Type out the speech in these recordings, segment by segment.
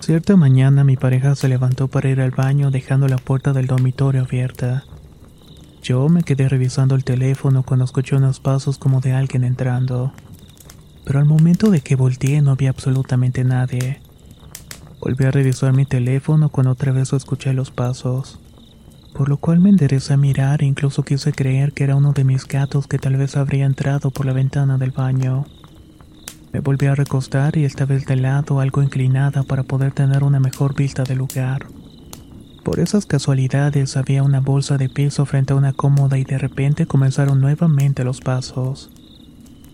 Cierta mañana mi pareja se levantó para ir al baño dejando la puerta del dormitorio abierta. Yo me quedé revisando el teléfono cuando escuché unos pasos como de alguien entrando. Pero al momento de que volteé no había absolutamente nadie. Volví a revisar mi teléfono cuando otra vez escuché los pasos. Por lo cual me enderecé a mirar e incluso quise creer que era uno de mis gatos que tal vez habría entrado por la ventana del baño. Me volví a recostar y esta vez de lado, algo inclinada para poder tener una mejor vista del lugar. Por esas casualidades había una bolsa de piso frente a una cómoda y de repente comenzaron nuevamente los pasos.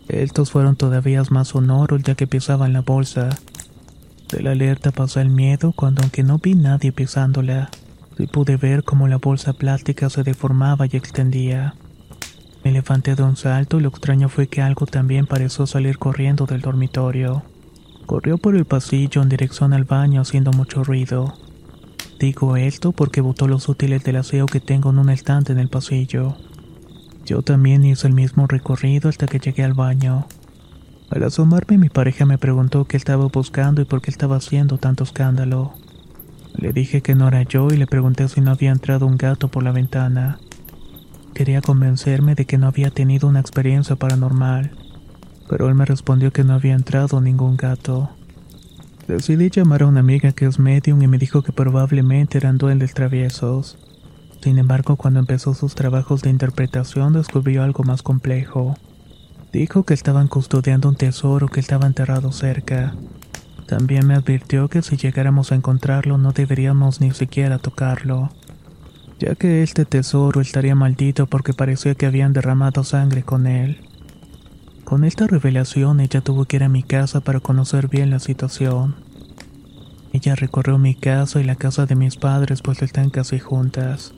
Estos fueron todavía más sonoros ya que pisaban la bolsa. De la alerta pasó el miedo cuando aunque no vi nadie pisándola, sí pude ver cómo la bolsa plástica se deformaba y extendía. Me levanté de un salto y lo extraño fue que algo también pareció salir corriendo del dormitorio. Corrió por el pasillo en dirección al baño haciendo mucho ruido. Digo esto porque botó los útiles del aseo que tengo en un estante en el pasillo. Yo también hice el mismo recorrido hasta que llegué al baño. Al asomarme mi pareja me preguntó qué estaba buscando y por qué estaba haciendo tanto escándalo. Le dije que no era yo y le pregunté si no había entrado un gato por la ventana. Quería convencerme de que no había tenido una experiencia paranormal, pero él me respondió que no había entrado ningún gato. Decidí llamar a una amiga que es medium y me dijo que probablemente eran duendes traviesos. Sin embargo, cuando empezó sus trabajos de interpretación descubrió algo más complejo. Dijo que estaban custodiando un tesoro que estaba enterrado cerca. También me advirtió que si llegáramos a encontrarlo no deberíamos ni siquiera tocarlo ya que este tesoro estaría maldito porque parecía que habían derramado sangre con él. Con esta revelación ella tuvo que ir a mi casa para conocer bien la situación. Ella recorrió mi casa y la casa de mis padres pues están casi juntas.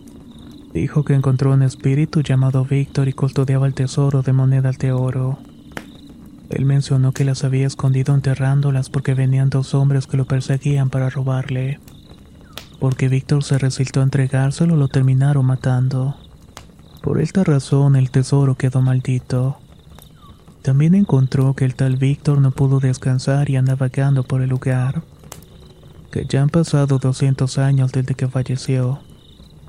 Dijo que encontró un espíritu llamado Víctor y custodiaba el tesoro de monedas de oro. Él mencionó que las había escondido enterrándolas porque venían dos hombres que lo perseguían para robarle porque Víctor se resistió a entregárselo lo terminaron matando. Por esta razón el tesoro quedó maldito. También encontró que el tal Víctor no pudo descansar y andaba vagando por el lugar. Que ya han pasado 200 años desde que falleció,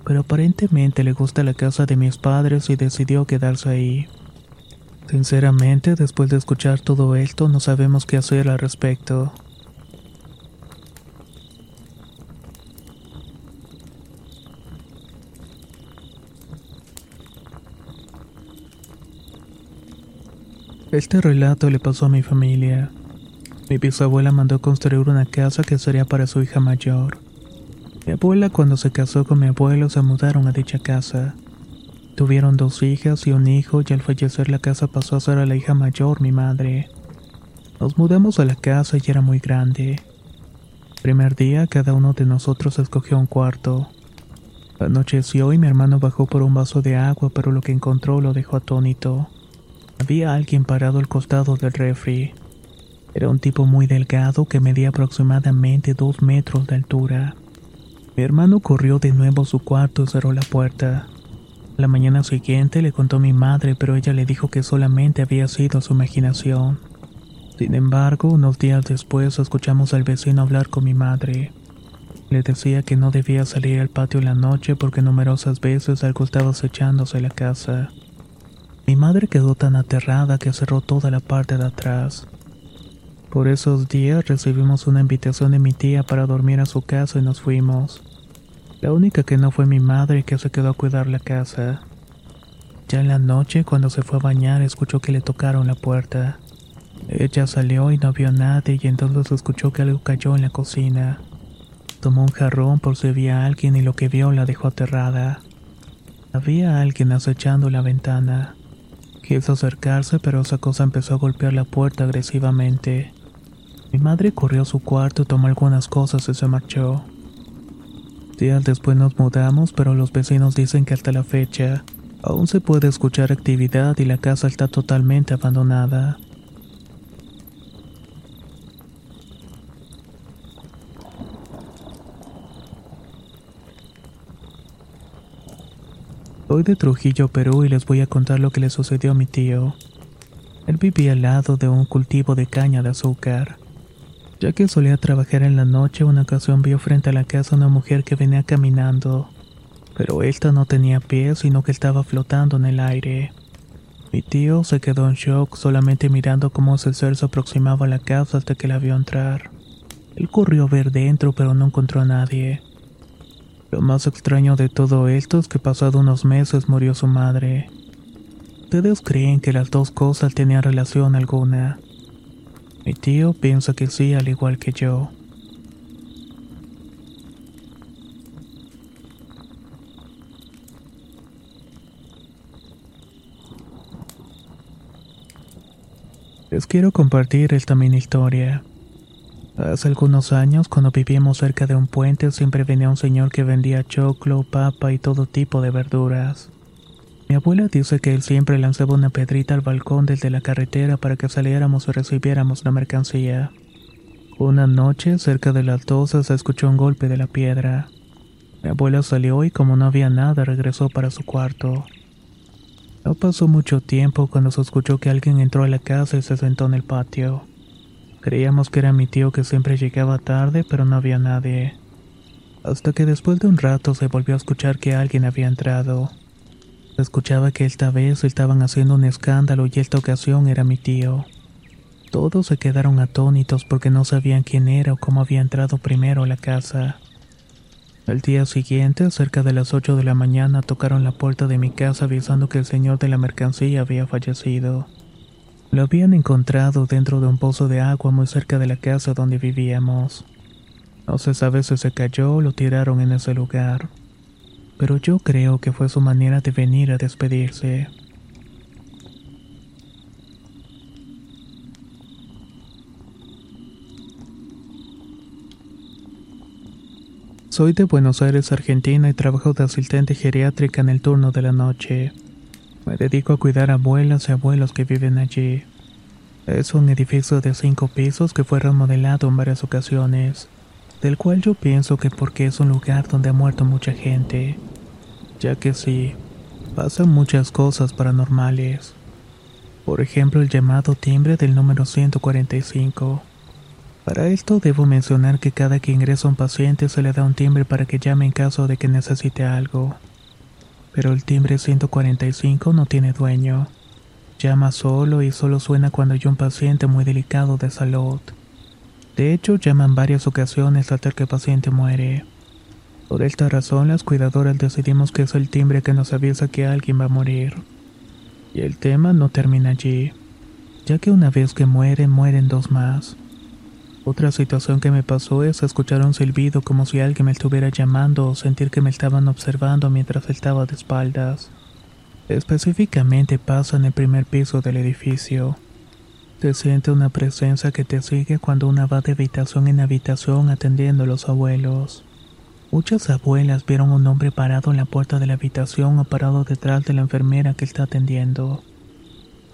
pero aparentemente le gusta la casa de mis padres y decidió quedarse ahí. Sinceramente, después de escuchar todo esto, no sabemos qué hacer al respecto. Este relato le pasó a mi familia. Mi bisabuela mandó construir una casa que sería para su hija mayor. Mi abuela cuando se casó con mi abuelo se mudaron a dicha casa. Tuvieron dos hijas y un hijo y al fallecer la casa pasó a ser a la hija mayor, mi madre. Nos mudamos a la casa y era muy grande. Primer día cada uno de nosotros escogió un cuarto. Anocheció y mi hermano bajó por un vaso de agua pero lo que encontró lo dejó atónito. Había alguien parado al costado del refri. Era un tipo muy delgado que medía aproximadamente dos metros de altura. Mi hermano corrió de nuevo a su cuarto y cerró la puerta. La mañana siguiente le contó a mi madre, pero ella le dijo que solamente había sido su imaginación. Sin embargo, unos días después escuchamos al vecino hablar con mi madre. Le decía que no debía salir al patio la noche porque numerosas veces algo estaba acechándose la casa. Mi madre quedó tan aterrada que cerró toda la parte de atrás. Por esos días recibimos una invitación de mi tía para dormir a su casa y nos fuimos. La única que no fue mi madre que se quedó a cuidar la casa. Ya en la noche, cuando se fue a bañar, escuchó que le tocaron la puerta. Ella salió y no vio a nadie y entonces escuchó que algo cayó en la cocina. Tomó un jarrón por si había alguien y lo que vio la dejó aterrada. Había alguien acechando la ventana. Quiso acercarse, pero esa cosa empezó a golpear la puerta agresivamente. Mi madre corrió a su cuarto, tomó algunas cosas y se marchó. Días después nos mudamos, pero los vecinos dicen que hasta la fecha aún se puede escuchar actividad y la casa está totalmente abandonada. Soy de Trujillo, Perú y les voy a contar lo que le sucedió a mi tío. Él vivía al lado de un cultivo de caña de azúcar. Ya que solía trabajar en la noche, una ocasión vio frente a la casa una mujer que venía caminando, pero esta no tenía pies, sino que estaba flotando en el aire. Mi tío se quedó en shock solamente mirando cómo ese ser se aproximaba a la casa hasta que la vio entrar. Él corrió a ver dentro, pero no encontró a nadie. Lo más extraño de todo esto es que pasado unos meses murió su madre. ¿Ustedes creen que las dos cosas tenían relación alguna? Mi tío piensa que sí, al igual que yo. Les quiero compartir esta mini historia. Hace algunos años, cuando vivíamos cerca de un puente, siempre venía un señor que vendía choclo, papa y todo tipo de verduras. Mi abuela dice que él siempre lanzaba una pedrita al balcón desde la carretera para que saliéramos y recibiéramos la mercancía. Una noche, cerca de las 12, se escuchó un golpe de la piedra. Mi abuela salió y como no había nada, regresó para su cuarto. No pasó mucho tiempo cuando se escuchó que alguien entró a la casa y se sentó en el patio. Creíamos que era mi tío que siempre llegaba tarde, pero no había nadie. Hasta que después de un rato se volvió a escuchar que alguien había entrado. Escuchaba que esta vez estaban haciendo un escándalo y esta ocasión era mi tío. Todos se quedaron atónitos porque no sabían quién era o cómo había entrado primero a la casa. Al día siguiente, cerca de las 8 de la mañana, tocaron la puerta de mi casa avisando que el señor de la mercancía había fallecido. Lo habían encontrado dentro de un pozo de agua muy cerca de la casa donde vivíamos. No se sabe si se cayó o lo tiraron en ese lugar, pero yo creo que fue su manera de venir a despedirse. Soy de Buenos Aires, Argentina y trabajo de asistente geriátrica en el turno de la noche. Me dedico a cuidar a abuelas y abuelos que viven allí. Es un edificio de cinco pisos que fue remodelado en varias ocasiones, del cual yo pienso que porque es un lugar donde ha muerto mucha gente, ya que sí, pasan muchas cosas paranormales. Por ejemplo, el llamado timbre del número 145. Para esto debo mencionar que cada que ingresa un paciente se le da un timbre para que llame en caso de que necesite algo. Pero el timbre 145 no tiene dueño. Llama solo y solo suena cuando hay un paciente muy delicado de salud. De hecho, llama en varias ocasiones hasta que el paciente muere. Por esta razón, las cuidadoras decidimos que es el timbre que nos avisa que alguien va a morir. Y el tema no termina allí, ya que una vez que mueren, mueren dos más. Otra situación que me pasó es escuchar un silbido como si alguien me estuviera llamando o sentir que me estaban observando mientras estaba de espaldas. Específicamente pasa en el primer piso del edificio. Se siente una presencia que te sigue cuando una va de habitación en habitación atendiendo a los abuelos. Muchas abuelas vieron un hombre parado en la puerta de la habitación o parado detrás de la enfermera que está atendiendo.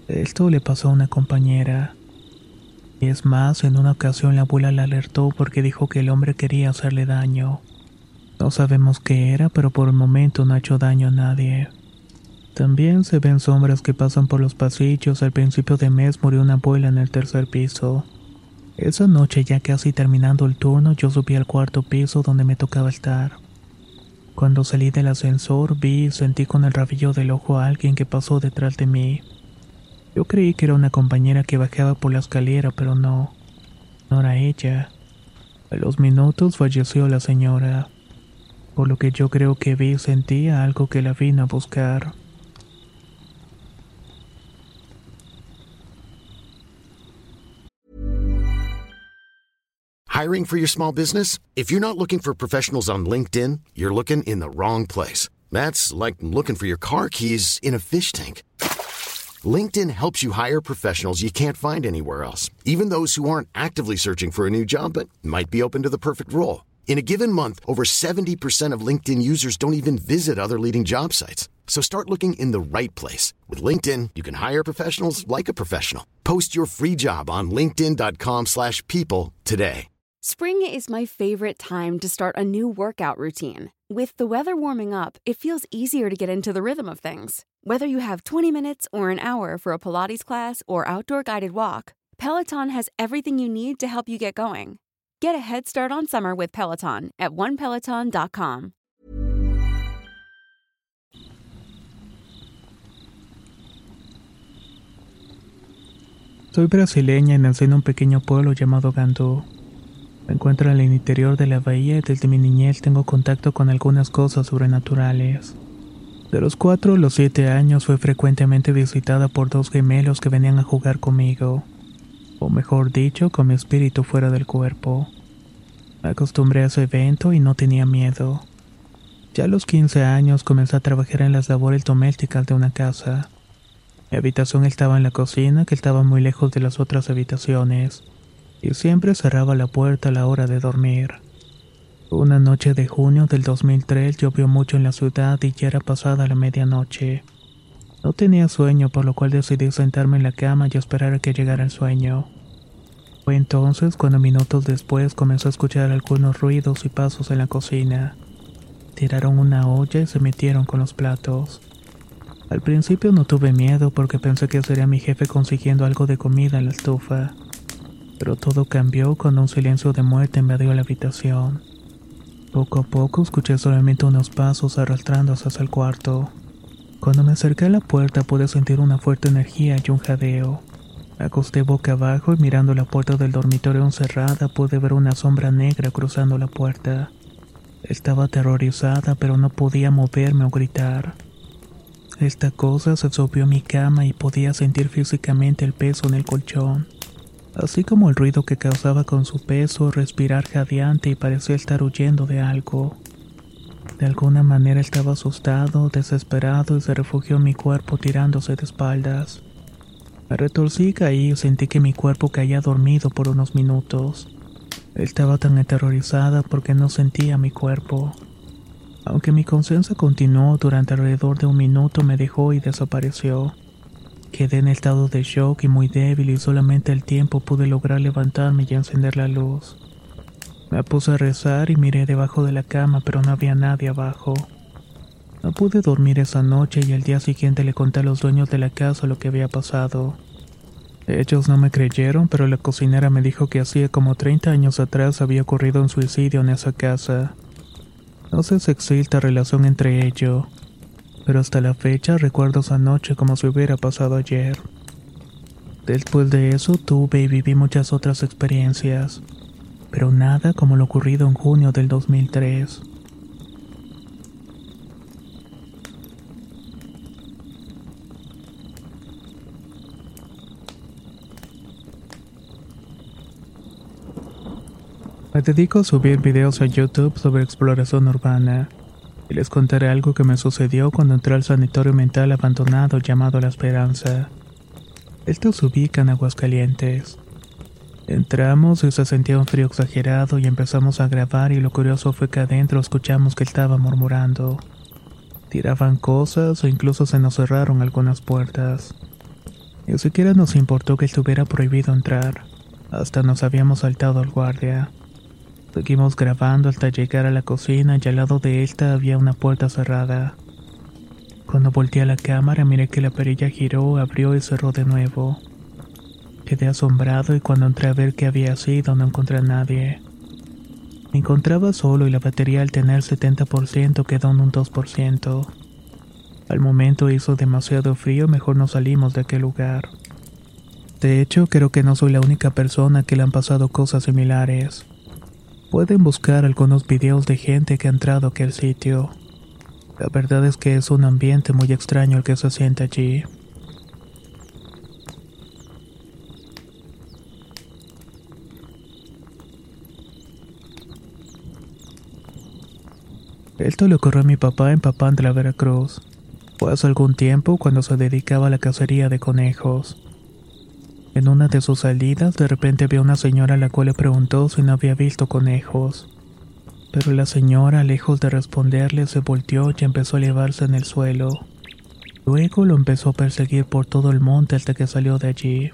Esto le pasó a una compañera. Es más, en una ocasión la abuela la alertó porque dijo que el hombre quería hacerle daño. No sabemos qué era, pero por el momento no ha hecho daño a nadie. También se ven sombras que pasan por los pasillos. Al principio de mes murió una abuela en el tercer piso. Esa noche, ya casi terminando el turno, yo subí al cuarto piso donde me tocaba estar. Cuando salí del ascensor, vi y sentí con el rabillo del ojo a alguien que pasó detrás de mí. Yo creí que era una compañera que bajaba por la escalera, pero no. No era ella. A los minutos falleció la señora. por lo que yo creo que vi y sentía algo que la vino a buscar. Hiring for your small business? If you're not looking for professionals on LinkedIn, you're looking in the wrong place. That's like looking for your car keys in a fish tank. LinkedIn helps you hire professionals you can't find anywhere else, even those who aren't actively searching for a new job but might be open to the perfect role. In a given month, over 70% of LinkedIn users don't even visit other leading job sites. So start looking in the right place. With LinkedIn, you can hire professionals like a professional. Post your free job on linkedin.com slash people today. Spring is my favorite time to start a new workout routine. With the weather warming up, it feels easier to get into the rhythm of things. Whether you have 20 minutes or an hour for a Pilates class or outdoor guided walk, Peloton has everything you need to help you get going. Get a head start on summer with Peloton at onepeloton.com. Soy brasileña y nací en un pequeño pueblo llamado Gandú. Me encuentro en el interior de la bahía y desde mi niñez tengo contacto con algunas cosas sobrenaturales. De los 4 a los 7 años fue frecuentemente visitada por dos gemelos que venían a jugar conmigo, o mejor dicho, con mi espíritu fuera del cuerpo. Acostumbré a ese evento y no tenía miedo. Ya a los 15 años comencé a trabajar en las labores domésticas de una casa. Mi habitación estaba en la cocina, que estaba muy lejos de las otras habitaciones, y siempre cerraba la puerta a la hora de dormir. Una noche de junio del 2003 llovió mucho en la ciudad y ya era pasada la medianoche. No tenía sueño, por lo cual decidí sentarme en la cama y esperar a que llegara el sueño. Fue entonces cuando minutos después comenzó a escuchar algunos ruidos y pasos en la cocina. Tiraron una olla y se metieron con los platos. Al principio no tuve miedo porque pensé que sería mi jefe consiguiendo algo de comida en la estufa. Pero todo cambió cuando un silencio de muerte invadió la habitación. Poco a poco escuché solamente unos pasos arrastrándose hacia el cuarto. Cuando me acerqué a la puerta pude sentir una fuerte energía y un jadeo. Acosté boca abajo y mirando la puerta del dormitorio encerrada pude ver una sombra negra cruzando la puerta. Estaba aterrorizada pero no podía moverme o gritar. Esta cosa se subió a mi cama y podía sentir físicamente el peso en el colchón, así como el ruido que causaba con su peso, respirar jadeante y parecía estar huyendo de algo. De alguna manera estaba asustado, desesperado y se refugió en mi cuerpo tirándose de espaldas. Me retorcí y caí y sentí que mi cuerpo caía dormido por unos minutos. Estaba tan aterrorizada porque no sentía mi cuerpo. Aunque mi conciencia continuó durante alrededor de un minuto me dejó y desapareció. Quedé en estado de shock y muy débil y solamente al tiempo pude lograr levantarme y encender la luz. Me puse a rezar y miré debajo de la cama pero no había nadie abajo. No pude dormir esa noche y al día siguiente le conté a los dueños de la casa lo que había pasado. Ellos no me creyeron, pero la cocinera me dijo que hacía como 30 años atrás había ocurrido un suicidio en esa casa. No sé si existe relación entre ello, pero hasta la fecha recuerdo esa noche como si hubiera pasado ayer. Después de eso tuve y viví muchas otras experiencias, pero nada como lo ocurrido en junio del 2003. Me dedico a subir videos a YouTube sobre exploración urbana. Y les contaré algo que me sucedió cuando entré al sanatorio mental abandonado llamado La Esperanza. Esto se ubica en Aguascalientes. Entramos y se sentía un frío exagerado y empezamos a grabar y lo curioso fue que adentro escuchamos que estaba murmurando. Tiraban cosas o incluso se nos cerraron algunas puertas. Ni siquiera nos importó que estuviera prohibido entrar. Hasta nos habíamos saltado al guardia. Seguimos grabando hasta llegar a la cocina y al lado de esta había una puerta cerrada. Cuando volteé a la cámara miré que la perilla giró, abrió y cerró de nuevo. Quedé asombrado y cuando entré a ver qué había sido no encontré a nadie. Me encontraba solo y la batería al tener 70% quedó en un 2%. Al momento hizo demasiado frío, mejor no salimos de aquel lugar. De hecho, creo que no soy la única persona que le han pasado cosas similares. Pueden buscar algunos videos de gente que ha entrado a aquel sitio. La verdad es que es un ambiente muy extraño el que se siente allí. Esto le ocurrió a mi papá en Papán de la Veracruz. Fue hace algún tiempo cuando se dedicaba a la cacería de conejos. En una de sus salidas, de repente vio una señora a la cual le preguntó si no había visto conejos. Pero la señora, lejos de responderle, se volteó y empezó a elevarse en el suelo. Luego lo empezó a perseguir por todo el monte hasta que salió de allí.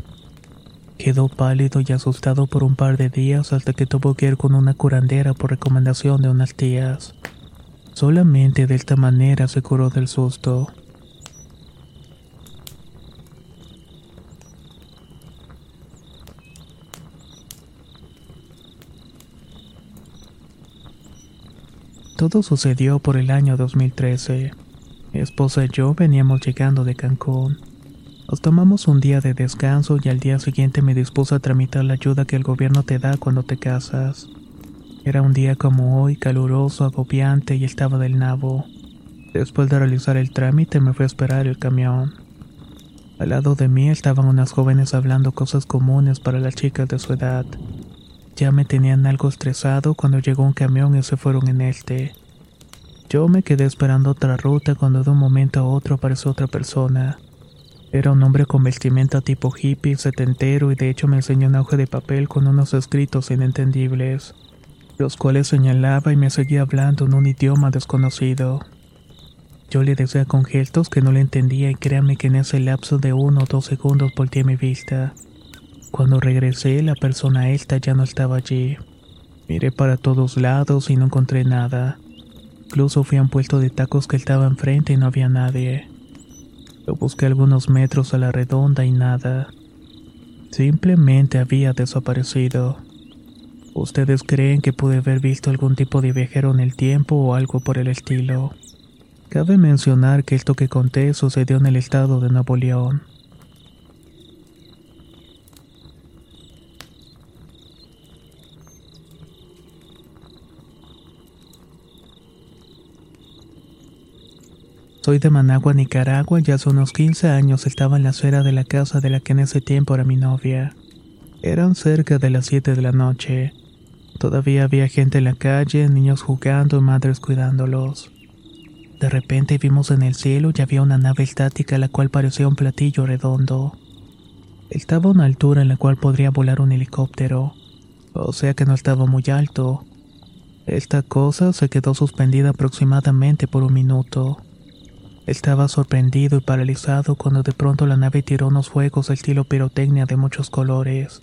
Quedó pálido y asustado por un par de días hasta que tuvo que ir con una curandera por recomendación de unas tías. Solamente de esta manera se curó del susto. Todo sucedió por el año 2013. Mi esposa y yo veníamos llegando de Cancún. Nos tomamos un día de descanso y al día siguiente me dispuso a tramitar la ayuda que el gobierno te da cuando te casas. Era un día como hoy, caluroso, agobiante y estaba del nabo. Después de realizar el trámite me fui a esperar el camión. Al lado de mí estaban unas jóvenes hablando cosas comunes para las chicas de su edad. Ya me tenían algo estresado cuando llegó un camión y se fueron en este. Yo me quedé esperando otra ruta cuando de un momento a otro apareció otra persona. Era un hombre con vestimenta tipo hippie, setentero y de hecho me enseñó un hoja de papel con unos escritos inentendibles, los cuales señalaba y me seguía hablando en un idioma desconocido. Yo le decía con gestos que no le entendía y créame que en ese lapso de uno o dos segundos volteé mi vista. Cuando regresé, la persona esta ya no estaba allí. Miré para todos lados y no encontré nada. Incluso fui a un puesto de tacos que estaba enfrente y no había nadie. Lo busqué algunos metros a la redonda y nada. Simplemente había desaparecido. ¿Ustedes creen que pude haber visto algún tipo de viajero en el tiempo o algo por el estilo? Cabe mencionar que esto que conté sucedió en el estado de Nuevo León. Soy de Managua, Nicaragua y hace unos 15 años estaba en la acera de la casa de la que en ese tiempo era mi novia. Eran cerca de las 7 de la noche. Todavía había gente en la calle, niños jugando y madres cuidándolos. De repente vimos en el cielo y había una nave estática la cual parecía un platillo redondo. Estaba a una altura en la cual podría volar un helicóptero, o sea que no estaba muy alto. Esta cosa se quedó suspendida aproximadamente por un minuto. Estaba sorprendido y paralizado cuando de pronto la nave tiró unos fuegos de estilo pirotecnia de muchos colores.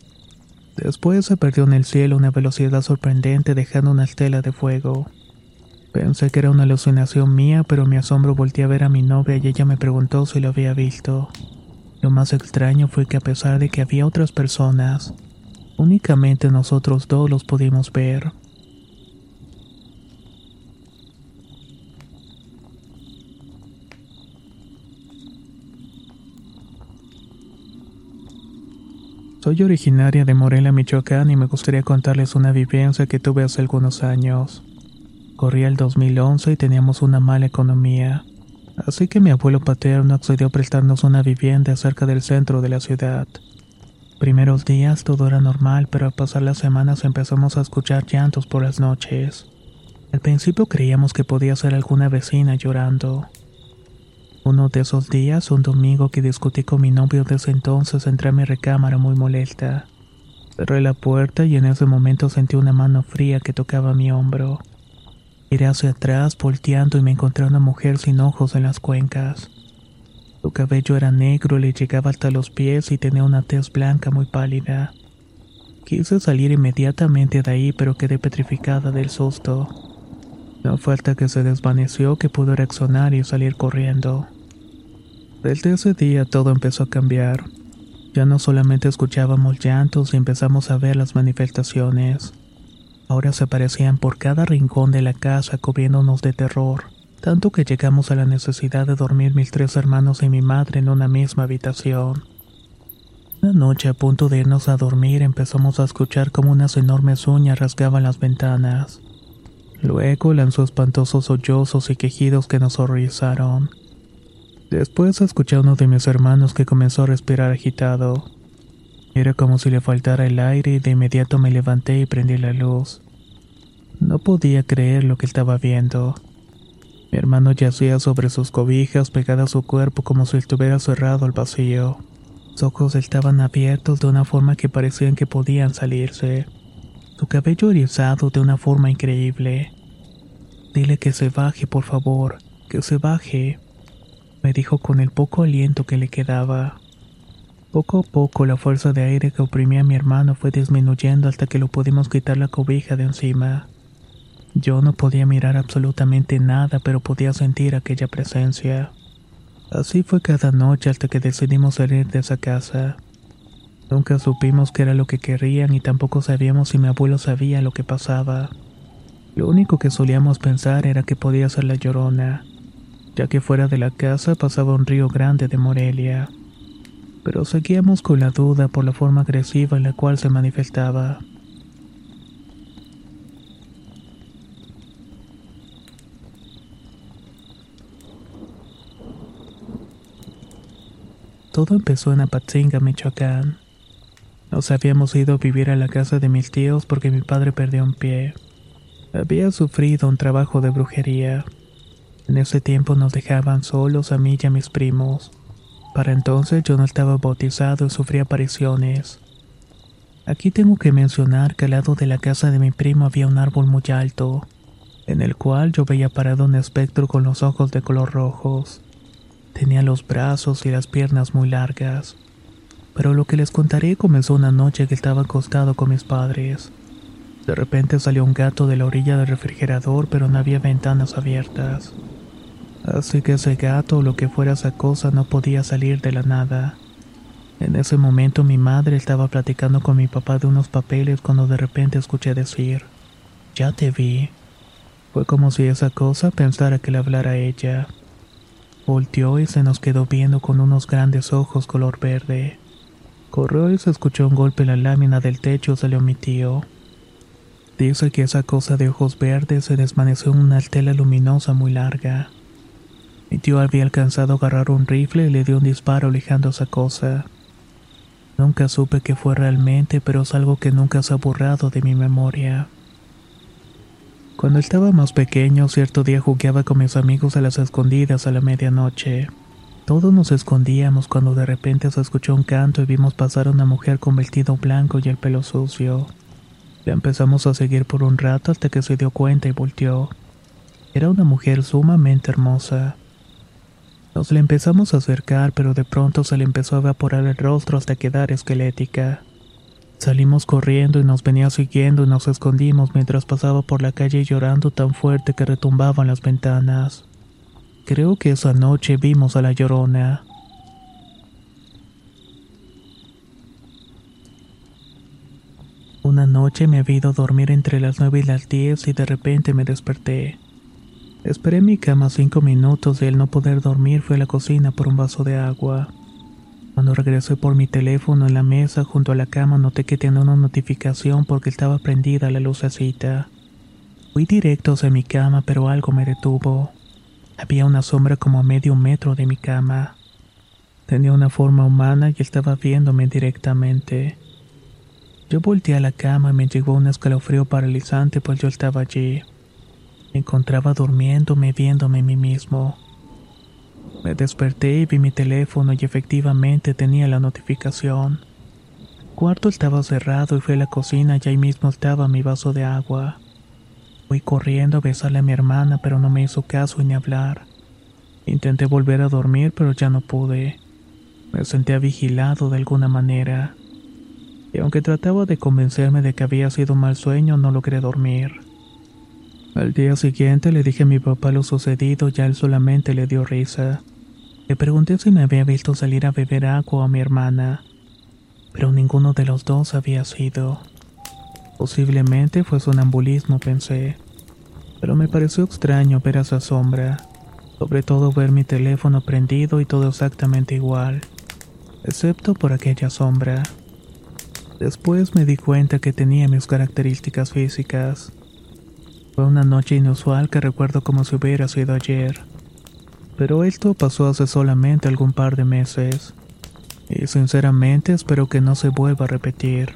Después se perdió en el cielo una velocidad sorprendente dejando una estela de fuego. Pensé que era una alucinación mía, pero mi asombro volteé a ver a mi novia y ella me preguntó si lo había visto. Lo más extraño fue que a pesar de que había otras personas, únicamente nosotros dos los pudimos ver. Soy originaria de Morelia, Michoacán y me gustaría contarles una vivencia que tuve hace algunos años. Corría el 2011 y teníamos una mala economía, así que mi abuelo paterno accedió a prestarnos una vivienda cerca del centro de la ciudad. Primeros días todo era normal, pero al pasar las semanas empezamos a escuchar llantos por las noches. Al principio creíamos que podía ser alguna vecina llorando. Uno de esos días, un domingo que discutí con mi novio desde entonces, entré a mi recámara muy molesta. Cerré la puerta y en ese momento sentí una mano fría que tocaba mi hombro. Iré hacia atrás volteando y me encontré una mujer sin ojos en las cuencas. Su cabello era negro le llegaba hasta los pies y tenía una tez blanca muy pálida. Quise salir inmediatamente de ahí pero quedé petrificada del susto. No fue hasta que se desvaneció que pude reaccionar y salir corriendo. Desde ese día todo empezó a cambiar. Ya no solamente escuchábamos llantos y empezamos a ver las manifestaciones. Ahora se aparecían por cada rincón de la casa cubriéndonos de terror, tanto que llegamos a la necesidad de dormir mis tres hermanos y mi madre en una misma habitación. Una noche a punto de irnos a dormir empezamos a escuchar como unas enormes uñas rasgaban las ventanas. Luego lanzó espantosos sollozos y quejidos que nos horrorizaron. Después escuché a uno de mis hermanos que comenzó a respirar agitado. Era como si le faltara el aire y de inmediato me levanté y prendí la luz. No podía creer lo que estaba viendo. Mi hermano yacía sobre sus cobijas pegada a su cuerpo como si estuviera cerrado al vacío. Sus ojos estaban abiertos de una forma que parecían que podían salirse. Su cabello erizado de una forma increíble. Dile que se baje, por favor, que se baje, me dijo con el poco aliento que le quedaba. Poco a poco la fuerza de aire que oprimía a mi hermano fue disminuyendo hasta que lo pudimos quitar la cobija de encima. Yo no podía mirar absolutamente nada, pero podía sentir aquella presencia. Así fue cada noche hasta que decidimos salir de esa casa. Nunca supimos qué era lo que querían y tampoco sabíamos si mi abuelo sabía lo que pasaba. Lo único que solíamos pensar era que podía ser la llorona, ya que fuera de la casa pasaba un río grande de Morelia. Pero seguíamos con la duda por la forma agresiva en la cual se manifestaba. Todo empezó en Apatzinga, Michoacán. Nos habíamos ido a vivir a la casa de mis tíos porque mi padre perdió un pie. Había sufrido un trabajo de brujería. En ese tiempo nos dejaban solos a mí y a mis primos. Para entonces yo no estaba bautizado y sufría apariciones. Aquí tengo que mencionar que al lado de la casa de mi primo había un árbol muy alto, en el cual yo veía parado un espectro con los ojos de color rojos. Tenía los brazos y las piernas muy largas. Pero lo que les contaré comenzó una noche que estaba acostado con mis padres. De repente salió un gato de la orilla del refrigerador, pero no había ventanas abiertas. Así que ese gato o lo que fuera esa cosa no podía salir de la nada. En ese momento mi madre estaba platicando con mi papá de unos papeles cuando de repente escuché decir, ya te vi. Fue como si esa cosa pensara que le hablara a ella. Volteó y se nos quedó viendo con unos grandes ojos color verde. Corrió y se escuchó un golpe en la lámina del techo, salió mi tío. Dice que esa cosa de ojos verdes se desvaneció en una estela luminosa muy larga. Mi tío había alcanzado a agarrar un rifle y le dio un disparo alejando esa cosa. Nunca supe qué fue realmente, pero es algo que nunca se ha borrado de mi memoria. Cuando estaba más pequeño, cierto día jugueaba con mis amigos a las escondidas a la medianoche. Todos nos escondíamos cuando de repente se escuchó un canto y vimos pasar a una mujer con vestido blanco y el pelo sucio. La empezamos a seguir por un rato hasta que se dio cuenta y volteó. Era una mujer sumamente hermosa. Nos le empezamos a acercar, pero de pronto se le empezó a evaporar el rostro hasta quedar esquelética. Salimos corriendo y nos venía siguiendo y nos escondimos mientras pasaba por la calle llorando tan fuerte que retumbaban las ventanas. Creo que esa noche vimos a la llorona. Una noche me había ido dormir entre las nueve y las diez y de repente me desperté. Esperé en mi cama cinco minutos y al no poder dormir fui a la cocina por un vaso de agua. Cuando regresé por mi teléfono en la mesa junto a la cama noté que tenía una notificación porque estaba prendida la lucecita. Fui directo hacia mi cama pero algo me detuvo. Había una sombra como a medio metro de mi cama. Tenía una forma humana y estaba viéndome directamente. Yo volteé a la cama y me llegó un escalofrío paralizante pues yo estaba allí. Me encontraba durmiéndome viéndome a mí mismo. Me desperté y vi mi teléfono y efectivamente tenía la notificación. El cuarto estaba cerrado y fui a la cocina y ahí mismo estaba mi vaso de agua. Fui corriendo a besarle a mi hermana pero no me hizo caso ni hablar. Intenté volver a dormir pero ya no pude. Me sentía vigilado de alguna manera. Y aunque trataba de convencerme de que había sido un mal sueño, no logré dormir. Al día siguiente le dije a mi papá lo sucedido y a él solamente le dio risa. Le pregunté si me había visto salir a beber agua a mi hermana, pero ninguno de los dos había sido. Posiblemente fue sonambulismo, pensé, pero me pareció extraño ver esa sombra, sobre todo ver mi teléfono prendido y todo exactamente igual. excepto por aquella sombra. Después me di cuenta que tenía mis características físicas. Fue una noche inusual que recuerdo como si hubiera sido ayer. Pero esto pasó hace solamente algún par de meses. Y sinceramente espero que no se vuelva a repetir.